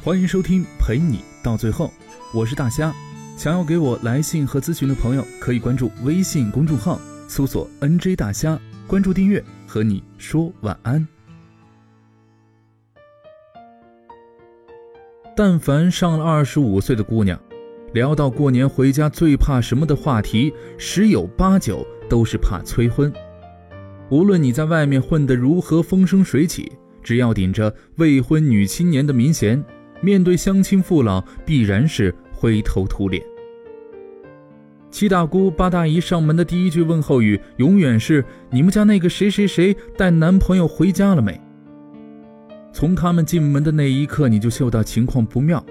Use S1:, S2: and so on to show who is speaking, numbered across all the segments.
S1: 欢迎收听陪你到最后，我是大虾。想要给我来信和咨询的朋友，可以关注微信公众号，搜索 “nj 大虾”，关注订阅，和你说晚安。但凡上了二十五岁的姑娘，聊到过年回家最怕什么的话题，十有八九都是怕催婚。无论你在外面混得如何风生水起，只要顶着未婚女青年的名衔，面对乡亲父老，必然是灰头土脸。七大姑八大姨上门的第一句问候语，永远是“你们家那个谁谁谁带男朋友回家了没？”从他们进门的那一刻，你就嗅到情况不妙。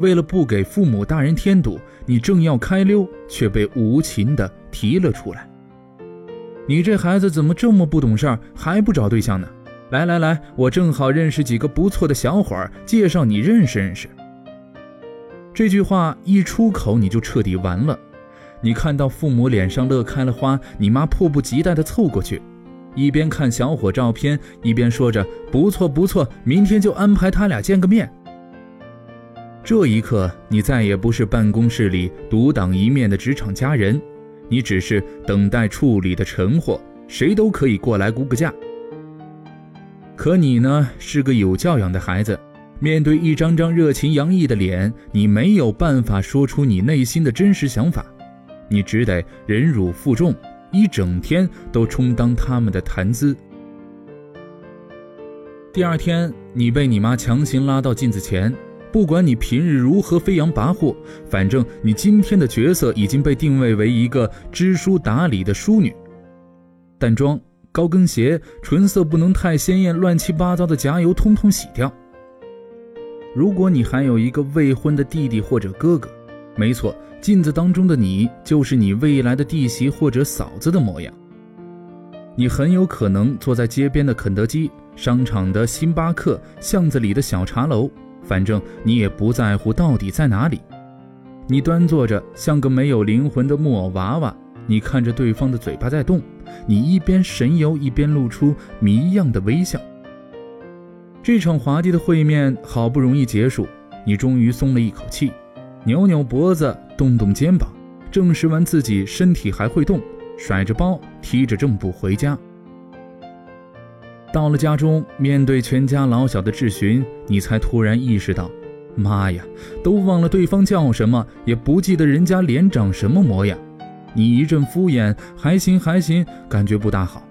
S1: 为了不给父母大人添堵，你正要开溜，却被无情的提了出来。你这孩子怎么这么不懂事儿，还不找对象呢？来来来，我正好认识几个不错的小伙儿，介绍你认识认识。这句话一出口，你就彻底完了。你看到父母脸上乐开了花，你妈迫不及待地凑过去，一边看小伙照片，一边说着“不错不错，明天就安排他俩见个面。”这一刻，你再也不是办公室里独当一面的职场佳人，你只是等待处理的陈货，谁都可以过来估个价。可你呢，是个有教养的孩子，面对一张张热情洋溢的脸，你没有办法说出你内心的真实想法，你只得忍辱负重，一整天都充当他们的谈资。第二天，你被你妈强行拉到镜子前，不管你平日如何飞扬跋扈，反正你今天的角色已经被定位为一个知书达理的淑女，淡妆。高跟鞋，唇色不能太鲜艳，乱七八糟的夹油通通洗掉。如果你还有一个未婚的弟弟或者哥哥，没错，镜子当中的你就是你未来的弟媳或者嫂子的模样。你很有可能坐在街边的肯德基、商场的星巴克、巷子里的小茶楼，反正你也不在乎到底在哪里。你端坐着，像个没有灵魂的木偶娃娃。你看着对方的嘴巴在动，你一边神游一边露出谜样的微笑。这场滑稽的会面好不容易结束，你终于松了一口气，扭扭脖子，动动肩膀，证实完自己身体还会动，甩着包，提着正步回家。到了家中，面对全家老小的质询，你才突然意识到，妈呀，都忘了对方叫什么，也不记得人家脸长什么模样。你一阵敷衍，还行还行，感觉不大好。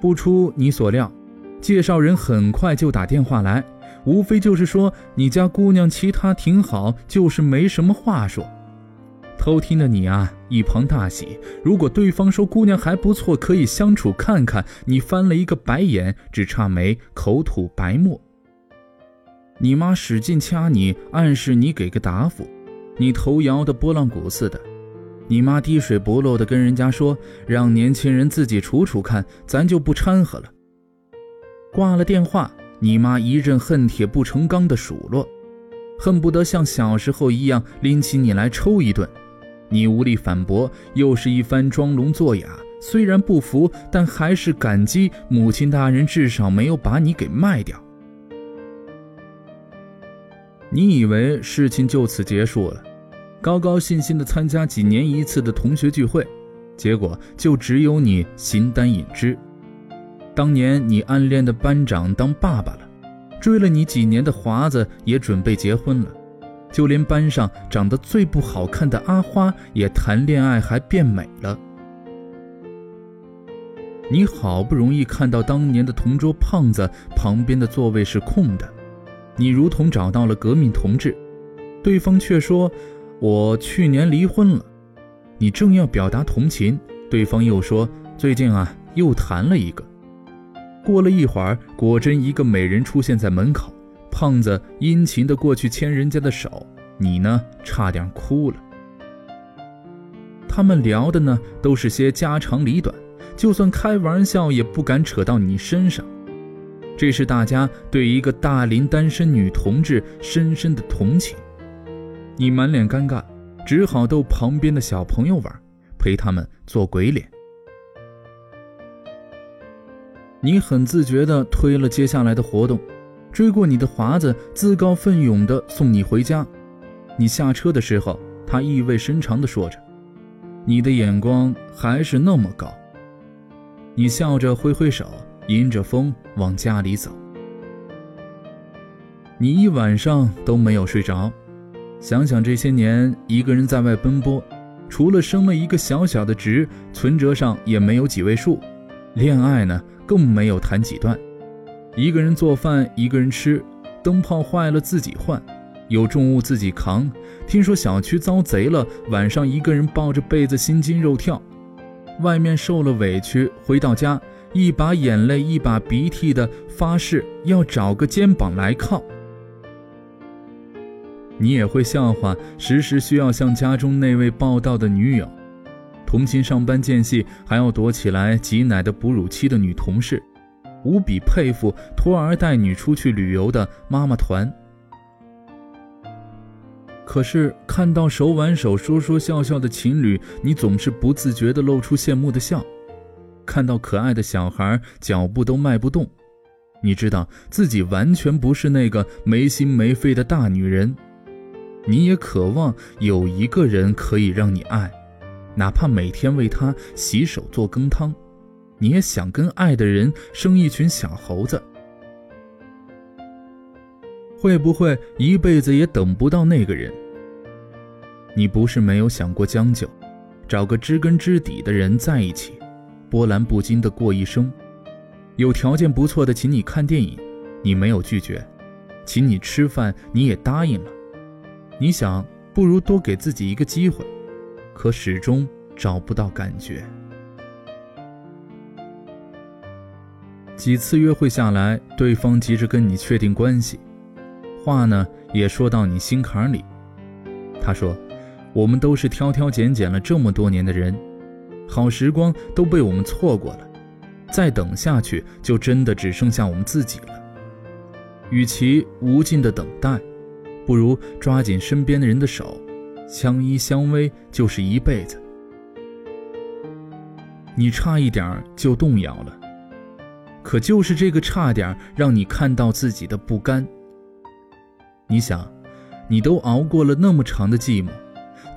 S1: 不出你所料，介绍人很快就打电话来，无非就是说你家姑娘其他挺好，就是没什么话说。偷听的你啊，一旁大喜。如果对方说姑娘还不错，可以相处看看，你翻了一个白眼，只差没口吐白沫。你妈使劲掐你，暗示你给个答复，你头摇的拨浪鼓似的。你妈滴水不漏的跟人家说：“让年轻人自己处处看，咱就不掺和了。”挂了电话，你妈一阵恨铁不成钢的数落，恨不得像小时候一样拎起你来抽一顿。你无力反驳，又是一番装聋作哑。虽然不服，但还是感激母亲大人至少没有把你给卖掉。你以为事情就此结束了？高高兴兴地参加几年一次的同学聚会，结果就只有你形单影只。当年你暗恋的班长当爸爸了，追了你几年的华子也准备结婚了，就连班上长得最不好看的阿花也谈恋爱还变美了。你好不容易看到当年的同桌胖子旁边的座位是空的，你如同找到了革命同志，对方却说。我去年离婚了，你正要表达同情，对方又说最近啊又谈了一个。过了一会儿，果真一个美人出现在门口，胖子殷勤的过去牵人家的手，你呢差点哭了。他们聊的呢都是些家长里短，就算开玩笑也不敢扯到你身上。这是大家对一个大龄单身女同志深深的同情。你满脸尴尬，只好逗旁边的小朋友玩，陪他们做鬼脸。你很自觉地推了接下来的活动，追过你的华子自告奋勇地送你回家。你下车的时候，他意味深长地说着：“你的眼光还是那么高。”你笑着挥挥手，迎着风往家里走。你一晚上都没有睡着，想想这些年一个人在外奔波，除了升了一个小小的职，存折上也没有几位数，恋爱呢更没有谈几段，一个人做饭一个人吃，灯泡坏了自己换。有重物自己扛，听说小区遭贼了，晚上一个人抱着被子心惊肉跳。外面受了委屈，回到家一把眼泪一把鼻涕的发誓要找个肩膀来靠。你也会笑话，时时需要向家中那位报道的女友，同勤上班间隙还要躲起来挤奶的哺乳期的女同事，无比佩服拖儿带女出去旅游的妈妈团。可是看到手挽手说说笑笑的情侣，你总是不自觉地露出羡慕的笑；看到可爱的小孩脚步都迈不动，你知道自己完全不是那个没心没肺的大女人。你也渴望有一个人可以让你爱，哪怕每天为他洗手做羹汤，你也想跟爱的人生一群小猴子。会不会一辈子也等不到那个人？你不是没有想过将就，找个知根知底的人在一起，波澜不惊的过一生。有条件不错的，请你看电影，你没有拒绝；请你吃饭，你也答应了。你想，不如多给自己一个机会，可始终找不到感觉。几次约会下来，对方急着跟你确定关系。话呢也说到你心坎里，他说：“我们都是挑挑拣拣了这么多年的人，好时光都被我们错过了，再等下去就真的只剩下我们自己了。与其无尽的等待，不如抓紧身边的人的手，相依相偎就是一辈子。你差一点就动摇了，可就是这个差点，让你看到自己的不甘。”你想，你都熬过了那么长的寂寞，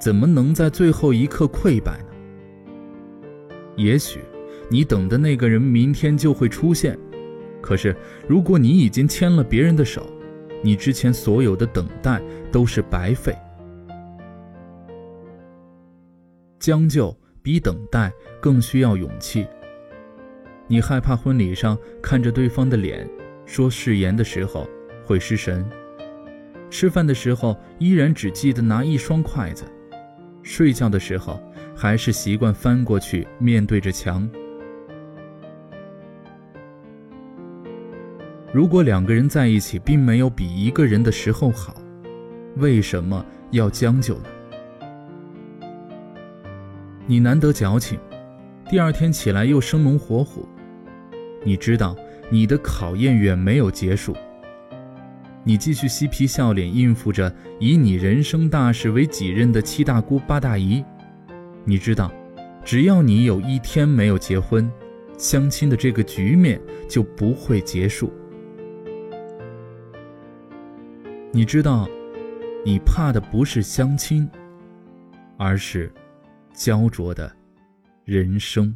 S1: 怎么能在最后一刻溃败呢？也许，你等的那个人明天就会出现，可是如果你已经牵了别人的手，你之前所有的等待都是白费。将就比等待更需要勇气。你害怕婚礼上看着对方的脸说誓言的时候会失神。吃饭的时候依然只记得拿一双筷子，睡觉的时候还是习惯翻过去面对着墙。如果两个人在一起并没有比一个人的时候好，为什么要将就呢？你难得矫情，第二天起来又生龙活虎，你知道你的考验远没有结束。你继续嬉皮笑脸应付着以你人生大事为己任的七大姑八大姨，你知道，只要你有一天没有结婚，相亲的这个局面就不会结束。你知道，你怕的不是相亲，而是焦灼的人生。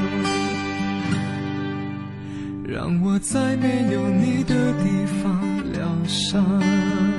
S2: 让我在没有你的地方疗伤。